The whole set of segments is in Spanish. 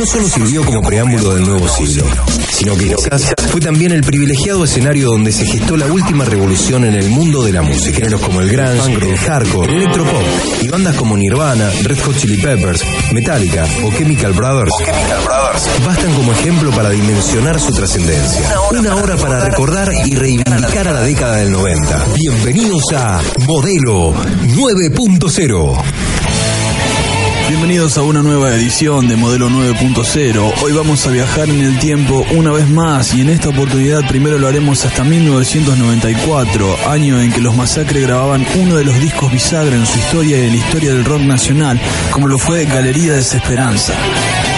no solo sirvió como preámbulo del nuevo siglo, sino que quizás fue también el privilegiado escenario donde se gestó la última revolución en el mundo de la música. Géneros como el grunge, el hardcore, el electropop y bandas como Nirvana, Red Hot Chili Peppers, Metallica o Chemical Brothers, bastan como ejemplo para dimensionar su trascendencia. Una hora para recordar y reivindicar a la década del 90. Bienvenidos a Modelo 9.0. Bienvenidos a una nueva edición de Modelo 9.0. Hoy vamos a viajar en el tiempo una vez más y en esta oportunidad primero lo haremos hasta 1994, año en que los Masacre grababan uno de los discos bisagra en su historia y en la historia del rock nacional, como lo fue Galería Desesperanza.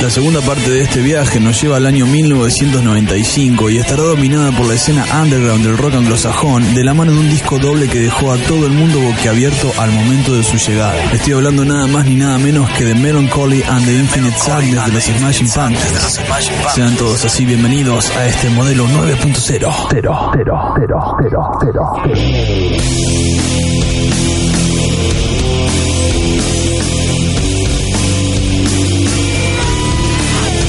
La segunda parte de este viaje nos lleva al año 1995 y estará dominada por la escena underground del rock anglosajón de la mano de un disco doble que dejó a todo el mundo boquiabierto al momento de su llegada. Estoy hablando nada más ni nada menos que de Melancholy and the Infinite Sadness de los Smashing Pumpkins. Sean todos así bienvenidos a este modelo 9.0.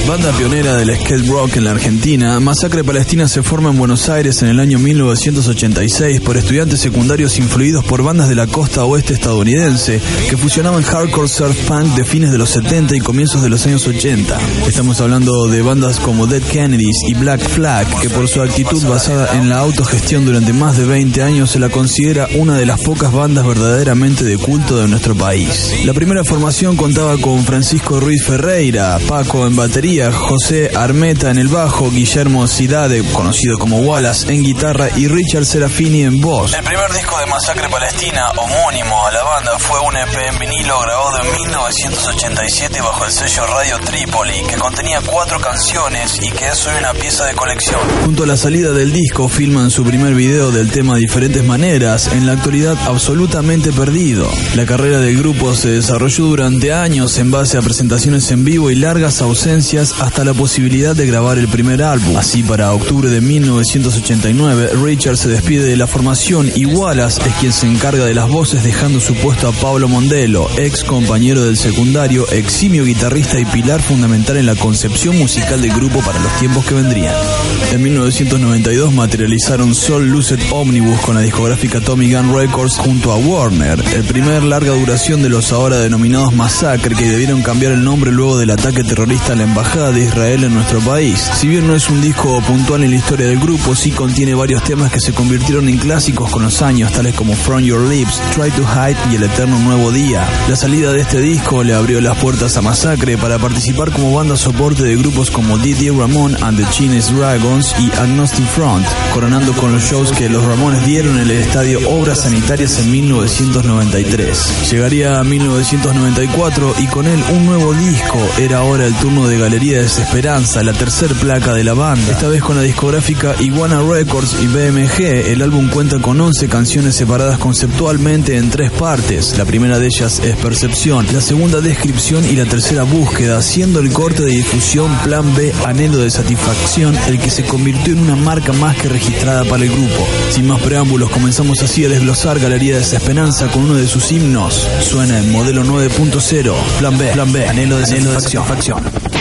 Banda pionera del skate rock en la Argentina, Masacre Palestina se forma en Buenos Aires en el año 1986 por estudiantes secundarios influidos por bandas de la costa oeste estadounidense que fusionaban hardcore surf punk de fines de los 70 y comienzos de los años 80. Estamos hablando de bandas como Dead Kennedys y Black Flag, que por su actitud basada en la autogestión durante más de 20 años se la considera una de las pocas bandas verdaderamente de culto de nuestro país. La primera formación contaba con Francisco Ruiz Ferreira, Paco en batería, José Armeta en el bajo, Guillermo Cidade, conocido como Wallace, en guitarra y Richard Serafini en voz. El primer disco de Masacre Palestina, homónimo a la banda, fue un EP en vinilo grabado en 1987 bajo el sello Radio Tripoli, que contenía cuatro canciones y que es hoy una pieza de colección. Junto a la salida del disco, filman su primer video del tema diferentes maneras, en la actualidad absolutamente perdido. La carrera del grupo se desarrolló durante años en base a presentaciones en vivo y largas ausencias hasta la posibilidad de grabar el primer álbum. Así, para octubre de 1989, Richard se despide de la formación y Wallace es quien se encarga de las voces dejando su puesto a Pablo Mondelo, ex compañero del secundario, eximio guitarrista y pilar fundamental en la concepción musical del grupo para los tiempos que vendrían. En 1992 materializaron Soul Lucid Omnibus con la discográfica Tommy Gun Records junto a Warner, el primer larga duración de los ahora denominados Massacre que debieron cambiar el nombre luego del ataque terrorista a la embajada de Israel en nuestro país. Si bien no es un disco puntual en la historia del grupo, sí contiene varios temas que se convirtieron en clásicos con los años, tales como From Your Lips, Try to Hide y El Eterno Nuevo Día. La salida de este disco le abrió las puertas a Masacre para participar como banda soporte de grupos como Didier Ramón and the Chinese Dragons y Agnostic Front, coronando con los shows que los Ramones dieron en el estadio Obras Sanitarias en 1993. Llegaría a 1994 y con él un nuevo disco. Era ahora el turno de Galería Desesperanza, la tercer placa de la banda. Esta vez con la discográfica Iguana Records y BMG, el álbum cuenta con 11 canciones separadas conceptualmente en tres partes. La primera de ellas es Percepción, la segunda Descripción y la tercera Búsqueda, siendo el corte de difusión Plan B Anhelo de Satisfacción el que se convirtió en una marca más que registrada para el grupo. Sin más preámbulos, comenzamos así a desglosar Galería Desesperanza con uno de sus himnos. Suena en modelo 9.0, Plan B, Plan B, Anhelo de Satisfacción. Nadie cree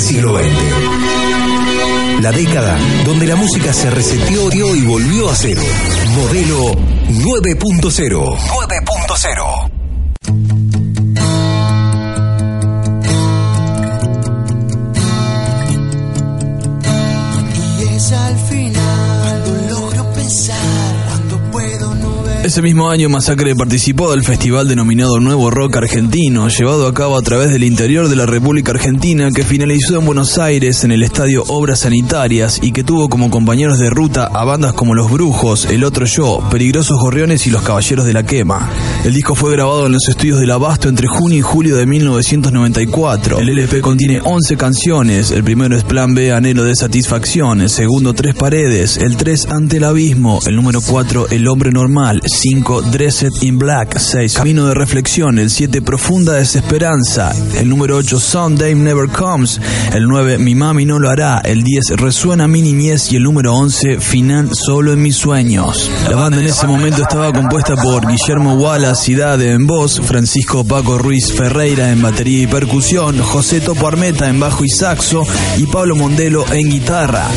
del siglo XX. La década donde la música se reseteó y volvió a cero. Modelo 9.0. 9.0. Ese mismo año Masacre participó del festival denominado Nuevo Rock Argentino, llevado a cabo a través del interior de la República Argentina, que finalizó en Buenos Aires en el estadio Obras Sanitarias y que tuvo como compañeros de ruta a bandas como Los Brujos, El Otro Yo, Peligrosos Gorriones y Los Caballeros de la Quema. El disco fue grabado en los estudios del Abasto entre junio y julio de 1994. El LP contiene 11 canciones, el primero es Plan B, Anhelo de Satisfacción, el segundo Tres Paredes, el 3 Ante el Abismo, el número 4 El Hombre Normal, 5 Dressed in Black, 6 Camino de Reflexión, el 7 Profunda Desesperanza, el número 8 Sunday Never Comes, el 9 Mi Mami No Lo Hará, el 10 Resuena Mi Niñez y el número 11 Final Solo en Mis Sueños. La banda en ese momento estaba compuesta por Guillermo Wallace Dade en voz, Francisco Paco Ruiz Ferreira en batería y percusión, José Topo Armeta en bajo y saxo y Pablo Mondelo en guitarra.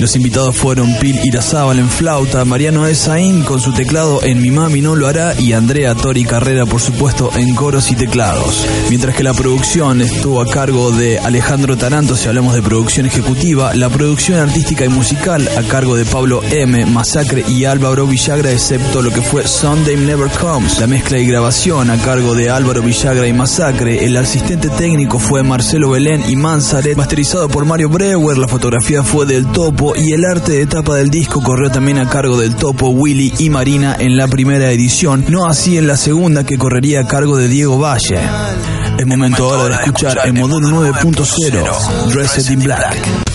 Los invitados fueron Pil Irazábal en flauta, Mariano Esaín con su teclado en Mi Mami No Lo Hará y Andrea Tori Carrera, por supuesto, en coros y teclados. Mientras que la producción estuvo a cargo de Alejandro Taranto, si hablamos de producción ejecutiva, la producción artística y musical a cargo de Pablo M, Masacre y Álvaro Villagra, excepto lo que fue Sunday Never Comes. La mezcla y grabación a cargo de Álvaro Villagra y Masacre. El asistente técnico fue Marcelo Belén y Manzaret, masterizado por Mario Brewer. La fotografía fue del Topo y el arte de tapa del disco corrió también a cargo del Topo, Willy y Marina en la primera edición, no así en la segunda que correría a cargo de Diego Valle. Es momento ahora de escuchar el modelo 9.0, Dressed in Black.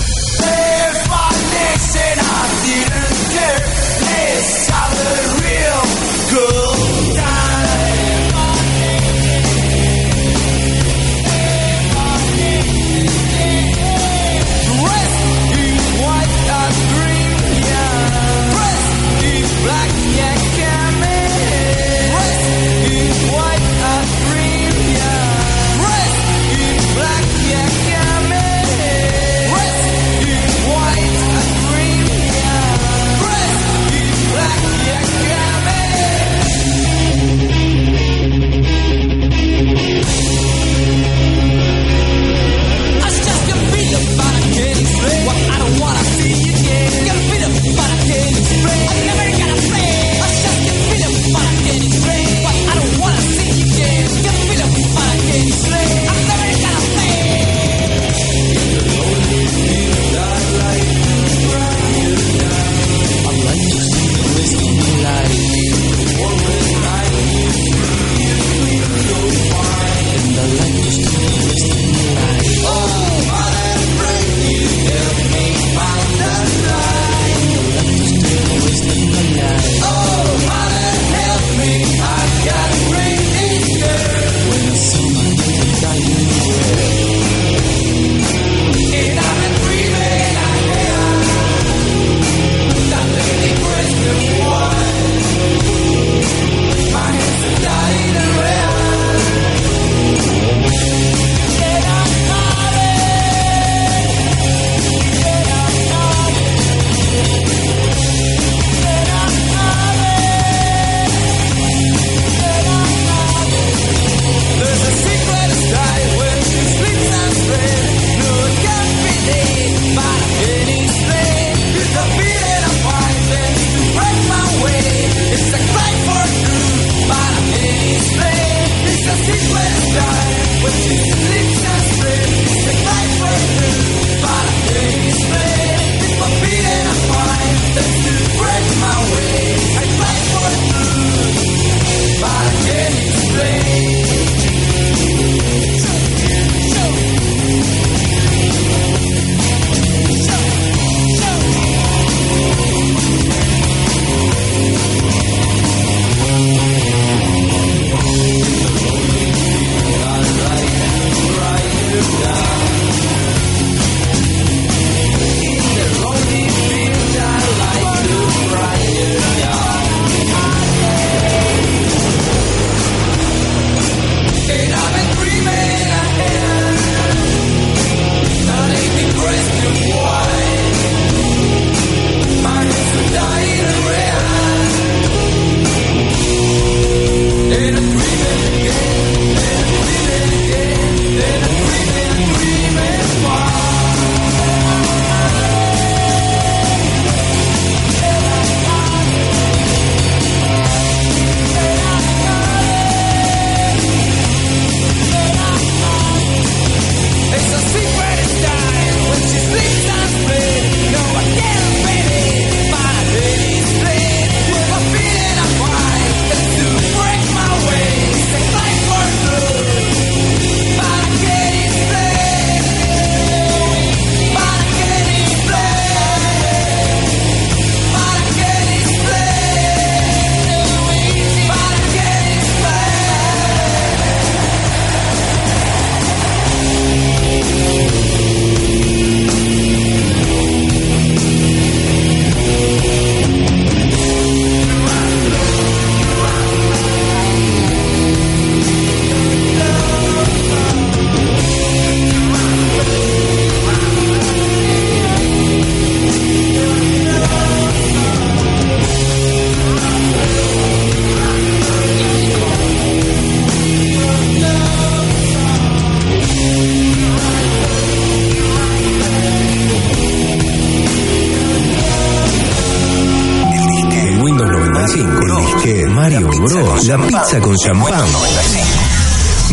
Bros. La pizza con champán.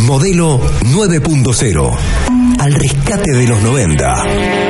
Modelo 9.0. Al rescate de los 90.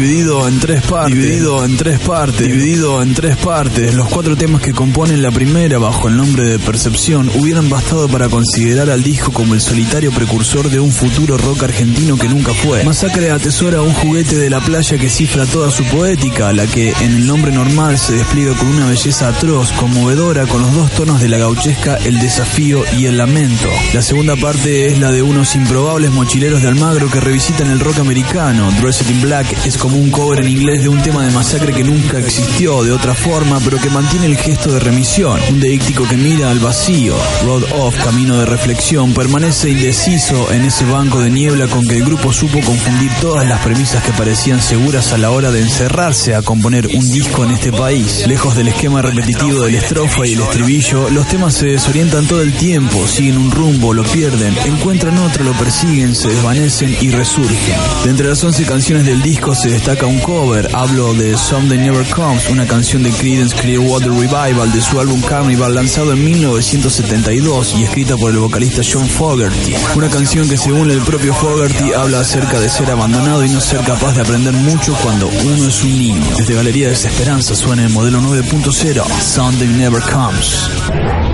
Dividido en tres partes. Dividido en tres partes. Dividido en tres partes. Los cuatro temas que componen la primera bajo el nombre de Percepción hubieran bastado para considerar al disco como el solitario precursor de un futuro rock argentino que nunca fue. Masacre atesora un juguete de la playa que cifra toda su poética, la que en el nombre normal se despliega con una belleza atroz, conmovedora, con los dos tonos de la gauchesca, el desafío y el lamento. La segunda parte es la de unos improbables mochileros de Almagro que revisitan el rock americano. Dressed in Black es como un cover en inglés de un tema de masacre que nunca existió de otra forma, pero que mantiene el gesto de remisión. Un deíctico que mira al vacío. Road Off, camino de reflexión, permanece indeciso en ese banco de niebla con que el grupo supo confundir todas las premisas que parecían seguras a la hora de encerrarse a componer un disco en este país. Lejos del esquema repetitivo del estrofa y el estribillo, los temas se desorientan todo el tiempo, siguen un rumbo, lo pierden, encuentran otro, lo persiguen, se desvanecen y resurgen. De entre las 11 canciones del disco se destaca un cover, hablo de Someday Never Comes, una canción de Creedence Clearwater Revival de su álbum Carnival lanzado en 1972 y escrita por el vocalista John Fogerty. Una canción que según el propio Fogerty habla acerca de ser abandonado y no ser capaz de aprender mucho cuando uno es un niño. Desde Galería de Desesperanza suena el modelo 9.0, Someday Never Comes.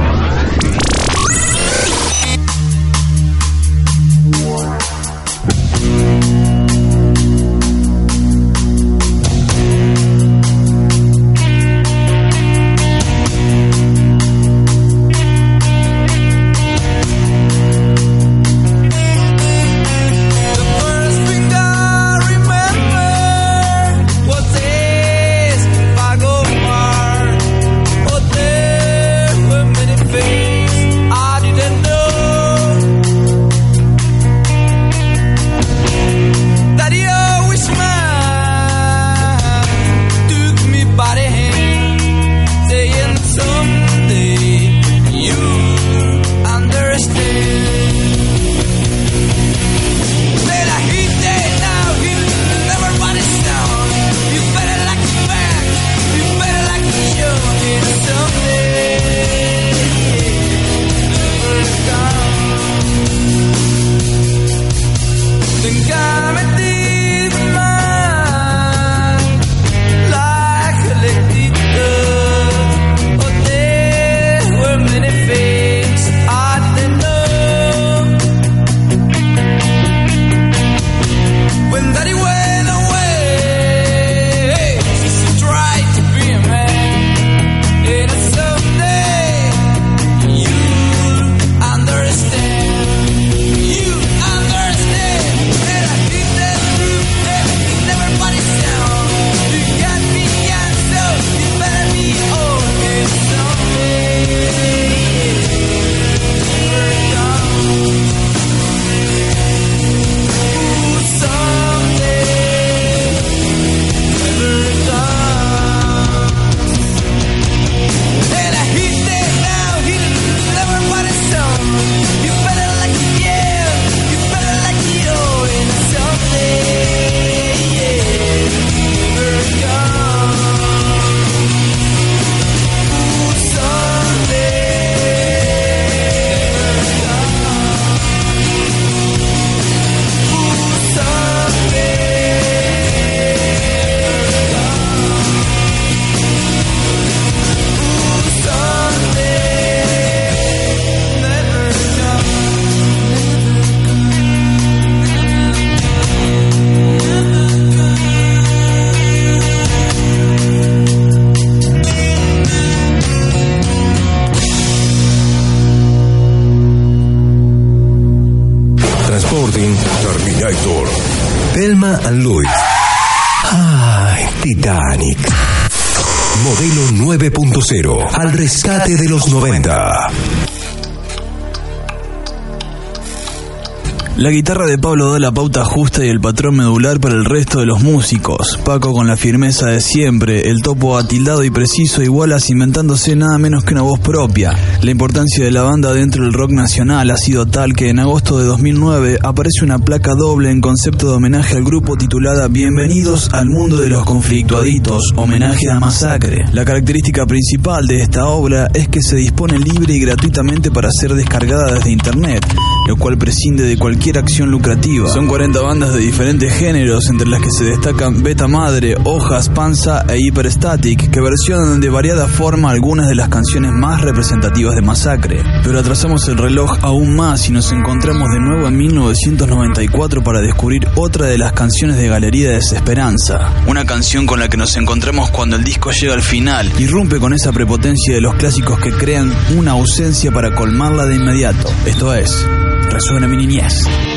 Terminator. Thelma and Louis. Ay, Titanic. Modelo 9.0. Al rescate de los 90. La guitarra de Pablo da la pauta justa y el patrón medular para el resto de los músicos. Paco con la firmeza de siempre, el topo atildado y preciso igual inventándose nada menos que una voz propia. La importancia de la banda dentro del rock nacional ha sido tal que en agosto de 2009 aparece una placa doble en concepto de homenaje al grupo titulada Bienvenidos al mundo de los conflictuaditos, homenaje a Masacre. La característica principal de esta obra es que se dispone libre y gratuitamente para ser descargada desde internet, lo cual prescinde de cualquier acción lucrativa. Son 40 bandas de diferentes géneros, entre las que se destacan Beta Madre, Hojas, Panza e Hyperstatic, que versionan de variada forma algunas de las canciones más representativas de Masacre. Pero atrasamos el reloj aún más y nos encontramos de nuevo en 1994 para descubrir otra de las canciones de Galería de Desesperanza. Una canción con la que nos encontramos cuando el disco llega al final, irrumpe con esa prepotencia de los clásicos que crean una ausencia para colmarla de inmediato. Esto es, resuena mi niñez.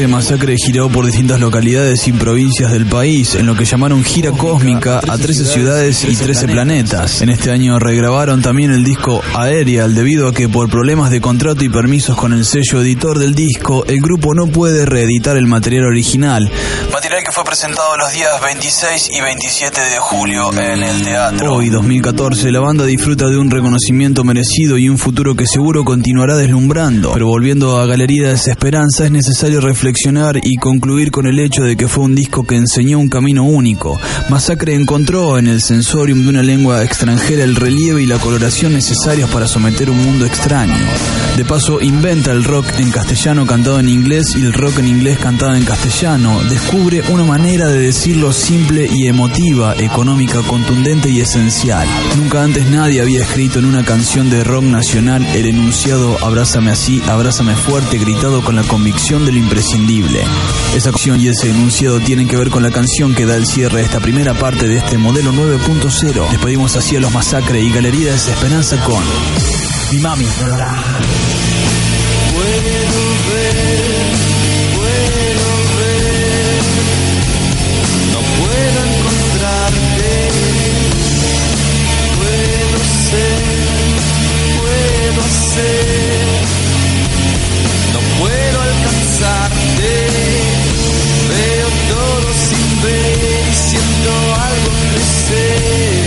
2013, Masacre giró por distintas localidades y provincias del país, en lo que llamaron gira cósmica a 13 ciudades y 13 planetas. En este año regrabaron también el disco Aerial, debido a que por problemas de contrato y permisos con el sello editor del disco, el grupo no puede reeditar el material original. Material que fue presentado los días 26 y 27 de julio en el teatro. Hoy, 2014, la banda disfruta de un reconocimiento merecido y un futuro que seguro continuará deslumbrando. Pero volviendo a Galería de Desesperanza, es necesario reflexionar y concluir con el hecho de que fue un disco que enseñó un camino único. Masacre encontró en el sensorium de una lengua extranjera el relieve y la coloración necesarios para someter un mundo extraño. De paso, inventa el rock en castellano cantado en inglés y el rock en inglés cantado en castellano. Descubre una manera de decirlo simple y emotiva, económica, contundente y esencial. Nunca antes nadie había escrito en una canción de rock nacional el enunciado Abrázame así, abrázame fuerte, gritado con la convicción de lo esa acción y ese enunciado tienen que ver con la canción que da el cierre de esta primera parte de este modelo 9.0. Despedimos así a los Masacre y Galería Desesperanza con Mi Mami. say veo todo sin ver y siento algo crecer.